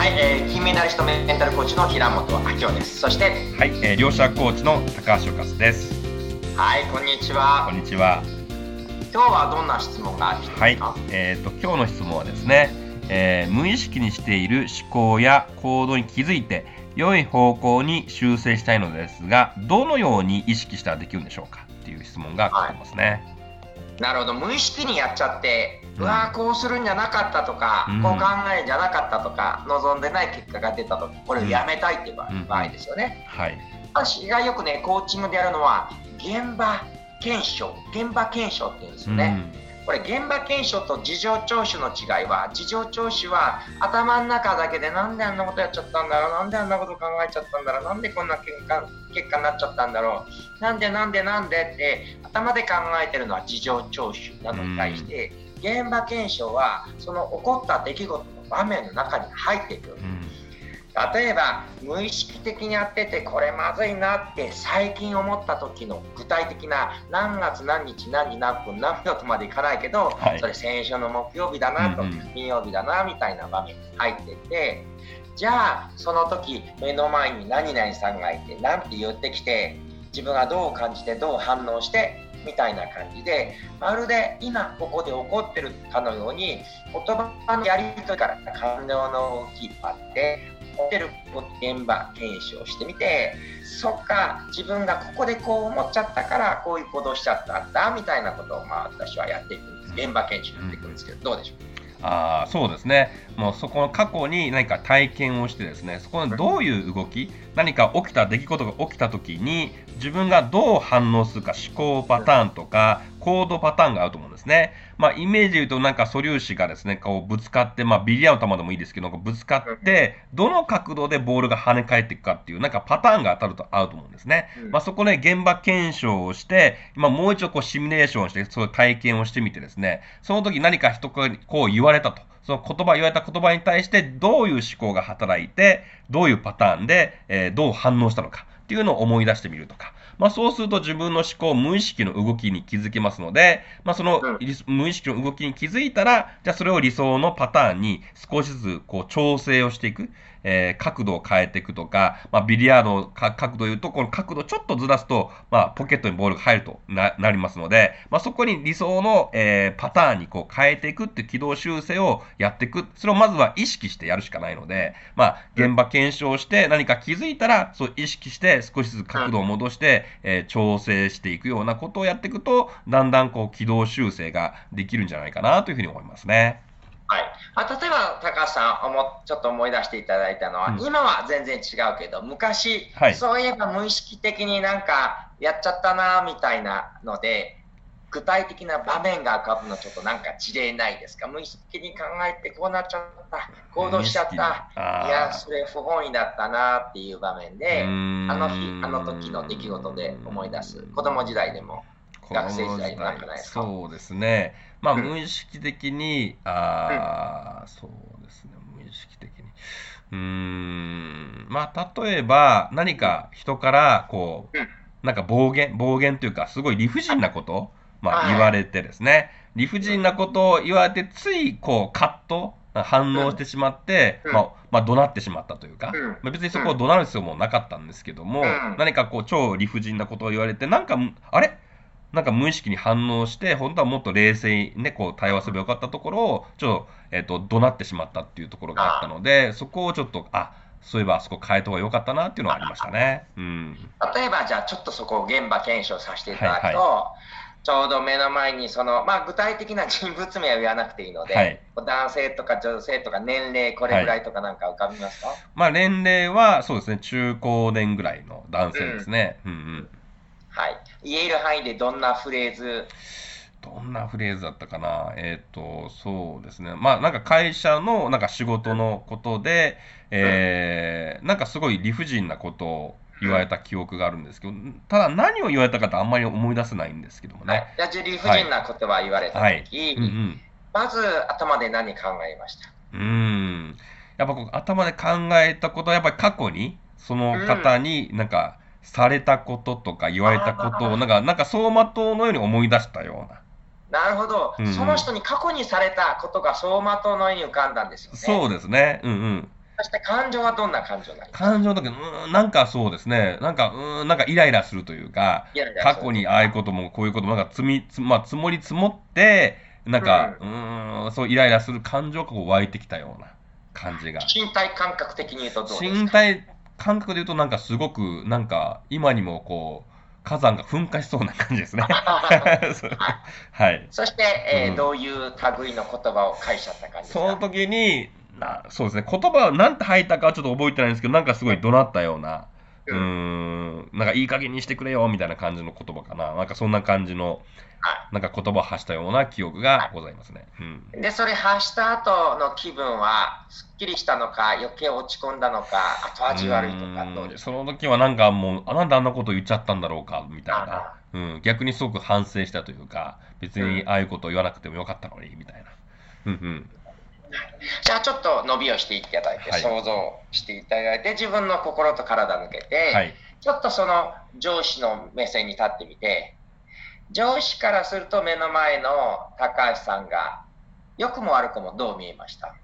はい、えー、金メダリストメンタルコーチの平本明夫です。そして、はい、えー、両者コーチの高橋和です。はい、こんにちは。こんにちは。今日はどんな質問がはい、えっ、ー、と今日の質問はですね、えー、無意識にしている思考や行動に気づいて良い方向に修正したいのですが、どのように意識したらできるんでしょうか？っていう質問が来てますね。はいなるほど無意識にやっちゃって、うん、わこうするんじゃなかったとか、うん、こう考えじゃなかったとか望んでない結果が出たとこれをやめたいっていう場合ですよね、はい、私がよくねコーチングでやるのは現場検証現場検証っていうんですよね、これ現場検証と事情聴取の違いは事情聴取は頭の中だけでなんであんなことやっちゃったんだろうなんであんなこと考えちゃったんだろうなんでこんな結果結果になっちゃったんだろうなんでなんでなんでって頭で考えてるのは事情聴取なのに対して、現場検証はその起こった出来事の場面の中に入っていく。例えば無意識的にやっててこれまずいなって最近思った時の具体的な何月何日何時何分何秒とまでいかないけど、はい、それ先週の木曜日だなと、金曜日だなみたいな場面に入っててじゃあその時目の前に何々さんがいて何て言ってきて自分がどう感じてどう反応してみたいな感じでまるで今ここで起こってるかのように言葉のやり取りから感情の動きあっててる現場検証してみてそっか自分がここでこう思っちゃったからこういう行動しちゃったんだみたいなことをまあ私はやっていくんです。現場検証やっていくんですけど、どうでしょう？あそうですね、もうそこの過去に何か体験をしてですね、そこのどういう動き、何か起きた出来事が起きたときに、自分がどう反応するか、思考パターンとか、行動パターンがあると思うんですね。まあ、イメージで言うと、なんか素粒子がですね、こうぶつかって、まあ、ビリヤード球でもいいですけど、ぶつかって、どの角度でボールが跳ね返っていくかっていう、なんかパターンが当たると合うと思うんですね。まあ、そこね、現場検証をして、今もう一度こうシミュレーションして、そういう体験をしてみてですね、その時何か人がこう言われたと。その言葉、言われた言葉に対してどういう思考が働いて、どういうパターンで、えー、どう反応したのかっていうのを思い出してみるとか。まあ、そうすると自分の思考、無意識の動きに気づけますので、まあ、その無意識の動きに気づいたら、じゃあそれを理想のパターンに少しずつこう調整をしていく。えー、角度を変えていくとか、まあ、ビリヤードの角度を言うと、この角度ちょっとずらすと、まあ、ポケットにボールが入るとなりますので、まあ、そこに理想の、えー、パターンにこう変えていくっていう軌道修正をやっていく。それをまずは意識してやるしかないので、まあ、現場検証して何か気づいたら、そう意識して少しずつ角度を戻して、えー、調整していくようなことをやっていくと、だんだんこう軌道修正ができるんじゃないかなというふうに思いますね。はい、あ例えば高橋さんちょっと思い出していただいたのは、うん、今は全然違うけど昔、はい、そういえば無意識的になんかやっちゃったなみたいなので具体的な場面が浮かぶのちょっとなんか事例ないですか？無意識に考えてこうなっちゃった。行動しちゃった。いやそれ不本意だったなっていう場面であの日あの時の出来事で思い出す。子供時代でも学生時代の中ないですか。そうですね。まあ、無意識的に、ああ、そうですね、無意識的に。うん、まあ、例えば、何か人から、こう、なんか暴言、暴言というか、すごい理不尽なこと、まあ、言われてですね、理不尽なことを言われて、つい、こう、カット、反応してしまって、まあ、まあ、怒鳴ってしまったというか、まあ、別にそこを怒鳴る必要もなかったんですけども、何かこう、超理不尽なことを言われて、なんか、あれ？なんか無意識に反応して、本当はもっと冷静にね、こう対話すればよかったところを、ちょっと、えっ、ー、と、怒鳴ってしまったっていうところがあったので、そこをちょっと、あ、そういえばあそこ変えた方が良かったなっていうのはありましたね。うん、例えば、じゃあちょっとそこを現場検証させていただくと、はいはい、ちょうど目の前にその、まあ、具体的な人物名は言わなくていいので、はい、男性とか女性とか年齢これぐらいとかなんか浮かびますか、はい、まあ、年齢はそうですね中高年ぐらいの男性ですね。うん、うんうん。はい。言える範囲でどんなフレーズ？どんなフレーズだったかな？えっ、ー、と、そうですね。まあ、なんか会社の、なんか仕事のことで、えー、なんかすごい理不尽なことを言われた記憶があるんですけど、ただ何を言われたかってあんまり思い出せないんですけどもね。じゃあ、理不尽な言葉言われたとき、はいうんうん、まず頭で何考えました？うん。やっぱこう頭で考えたことは、やっぱり過去に、その方になんか、されたこととか言われたことをなんかなんか走馬灯のように思い出したような。なるほど、うんうん、その人に過去にされたことが走馬灯のように浮かんだんですよね。そうですね。うんうん。そして感情はどんな感情なの感情だけど、うん、なんかそうですね、なんか、うん、なんかイライラするというか、過去にああいうこともこういうことも、なんか積み、つまあ、積もり積もって、なんか、うん、うんそうイライラする感情がこう湧いてきたような感じが。身体感覚的に言うとどうですか？身体感覚で言うと、なんかすごく、なんか今にもこう、火山が噴火しそうな感じですね。はい。そして、えー、うん、どういう類の言葉を返しちゃった感じですか？その時に、なそうですね、言葉を何て吐いたかはちょっと覚えてないんですけど、なんかすごい怒鳴ったような、うん、ん、なんかいい加減にしてくれよみたいな感じの言葉かな。なんかそんな感じの、なんか言葉を発したような記憶がございますね。うん、で、それ発した後の気分は、すっきりしたのか、余計落ち込んだのか、後味悪いとかどうですか？その時はなんかもう、あなんであんなこと言っちゃったんだろうか、みたいな。うん、逆にすごく反省したというか、別にああいうことを言わなくてもよかったのに、みたいな。うんうんじゃあちょっと伸びをしていただいて、はい、想像していただいて自分の心と体抜けて、はい、ちょっとその上司の目線に立ってみて上司からすると目の前の高橋さんが良くも悪くもどう見えました？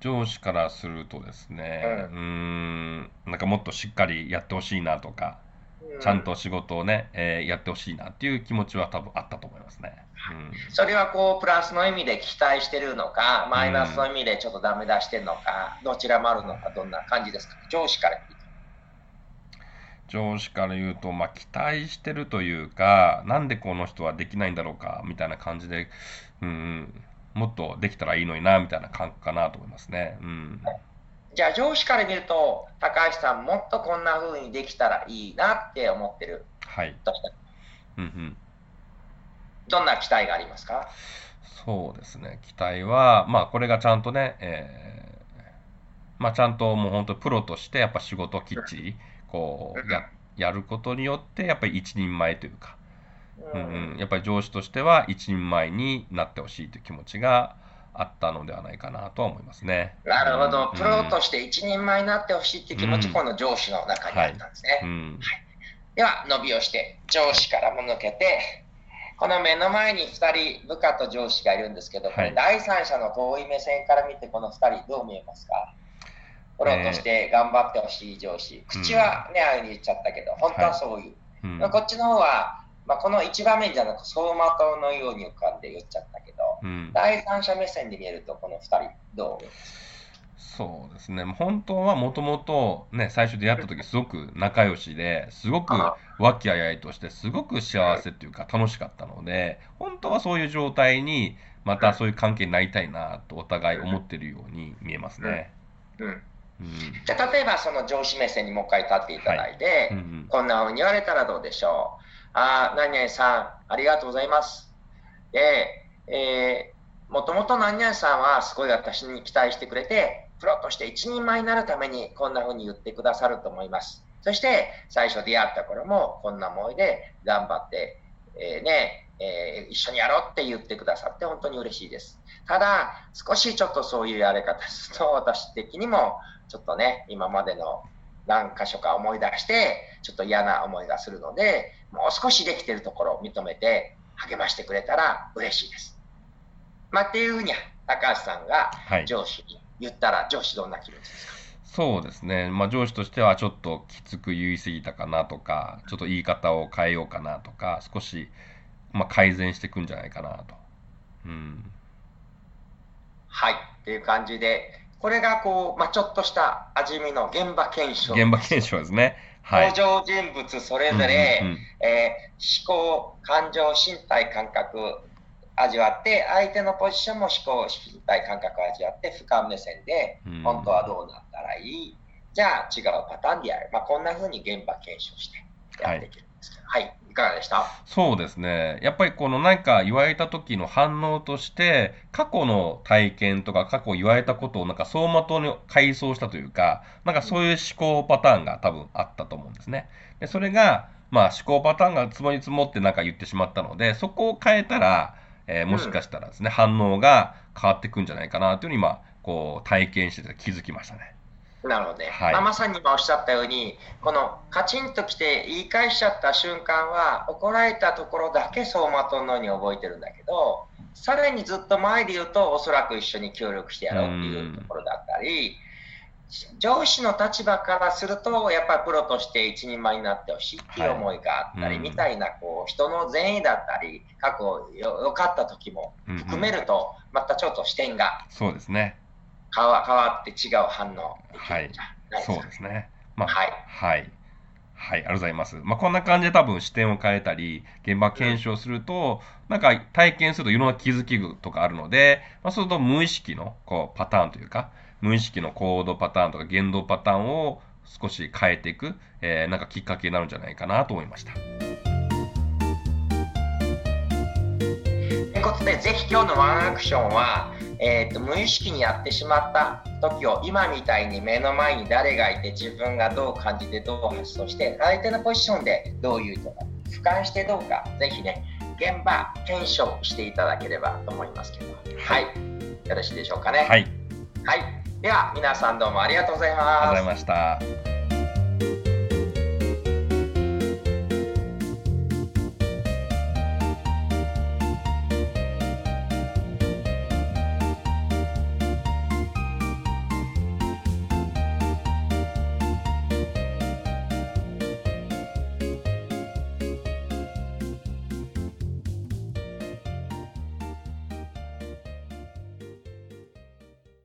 上司からするとですね、うん、うんなんかもっとしっかりやってほしいなとか、うん、ちゃんと仕事をね、えー、やってほしいなっていう気持ちは多分あったと思いますね。うん、それはこうプラスの意味で期待してるのか、マイナスの意味でちょっとダメ出してるのか、どちらもあるのか、どんな感じですか、上司から上司から言うと、まあ、期待してるというか、なんでこの人はできないんだろうかみたいな感じで、うん、もっとできたらいいのになみたいな感覚かなと思いますね。うん、じゃあ、上司から見ると、高橋さん、もっとこんな風にできたらいいなって思ってる。はい。とした？うんうん、どんな期待がありますか？そうですね、期待は、まあ、これがちゃんとね、えーまあ、ちゃんともう本当、プロとして、やっぱ仕事をきっちり、こうややることによってやっぱり一人前というか、うん、うん、やっぱり上司としては一人前になってほしいという気持ちがあったのではないかなと思いますね。なるほど、うん、プロとして一人前になってほしいという気持ち、うん、この上司の中にあったんですね。はい、はい、では、伸びをして上司からも抜けて、この目の前に2人部下と上司がいるんですけど、はい、第三者の遠い目線から見てこの2人どう見えますか？プロとして頑張ってほしい上司、え。ー、口はね、ああいうに言っちゃったけど、本当はそういう。はい、こっちの方は、まあ、この一場面じゃなく走馬灯のように浮かんで言っちゃったけど、うん、第三者目線で見えると、この2人、どうそうですね、本当はもともと、ね、最初出会った時すごく仲良しですごく和気あいあいとしてすごく幸せっていうか楽しかったので本当はそういう状態にまたそういう関係になりたいなとお互い思ってるように見えますね。うん、うん。じゃあ例えばその上司目線にもう一回立っていただいて、はい。うんうん、こんなふうに言われたらどうでしょう？あ、何々さん、ありがとうございます。で、えー、もともと何々さんはすごい私に期待してくれて、プロとして一人前になるためにこんなふうに言ってくださると思います。そして最初出会った頃もこんな思いで頑張って、えー、ね、えー、一緒にやろうって言ってくださって本当に嬉しいです。ただ、少しちょっとそういうやり方すると私的にもちょっとね、今までの何箇所か思い出して、ちょっと嫌な思いがするので、もう少しできてるところを認めて励ましてくれたら嬉しいです。まあ、っていうふうに高橋さんが上司に言ったら、はい、上司どんな気持ちですか？そうですね、まあ、上司としてはちょっときつく言い過ぎたかなとか、ちょっと言い方を変えようかなとか、少し、まあ、改善していくんじゃないかなと。うん、はい、っていう感じで、これがこう、まあ、ちょっとした味見の現場検証。現場検証ですね。はい、登場人物それぞれ、うんうんうん、えー、思考、感情、身体感覚味わって、相手のポジションも思考、身体感覚味わって、俯瞰目線で、本当はどうなったらいい、じゃあ違うパターンでやる。まあ、こんな風に現場検証してやっていけるんですけど、はい、はいいかがでした？そうですね。やっぱりこの何か言われた時の反応として、過去の体験とか過去言われたことをなんか走馬灯に回想したというか、なんかそういう思考パターンが多分あったと思うんですね。で、それが、まあ思考パターンが積もり積もってなんか言ってしまったので、そこを変えたら、えー、もしかしたらですね、うん、反応が変わっていくんじゃないかなというふうに今、こう体験してて気づきましたね。なので、はい、まあ、まさに今おっしゃったようにこのカチンときて言い返しちゃった瞬間は怒られたところだけ走馬灯のように覚えてるんだけどさらにずっと前で言うとおそらく一緒に協力してやろうっていうところだったり、上司の立場からすると、やっぱりプロとして一人前になってほしいっていう思いがあったり、はい、みたいなこう人の善意だったり、過去よかった時も含めると、またちょっと視点がそうですね変わ変わって違う反応はい、そうですね。まあ、はい、はいはい、ありがとうございます。まあ、こんな感じで多分視点を変えたり、現場検証すると、なんか体験するといろんな気づきとかあるので、まあ、そうすると無意識のこうパターンというか、無意識の行動パターンとか言動パターンを少し変えていく、えー、なんかきっかけになるんじゃないかなと思いました。ということで、ぜひ今日のワンアクションは、えーと、無意識にやってしまった時を今みたいに目の前に誰がいて自分がどう感じてどう発想して相手のポジションでどういうとか俯瞰してどうかぜひね現場検証していただければと思いますけどはいよろしいでしょうかね？はい、はい、では皆さんどうもありがとうございます。ありがとうございました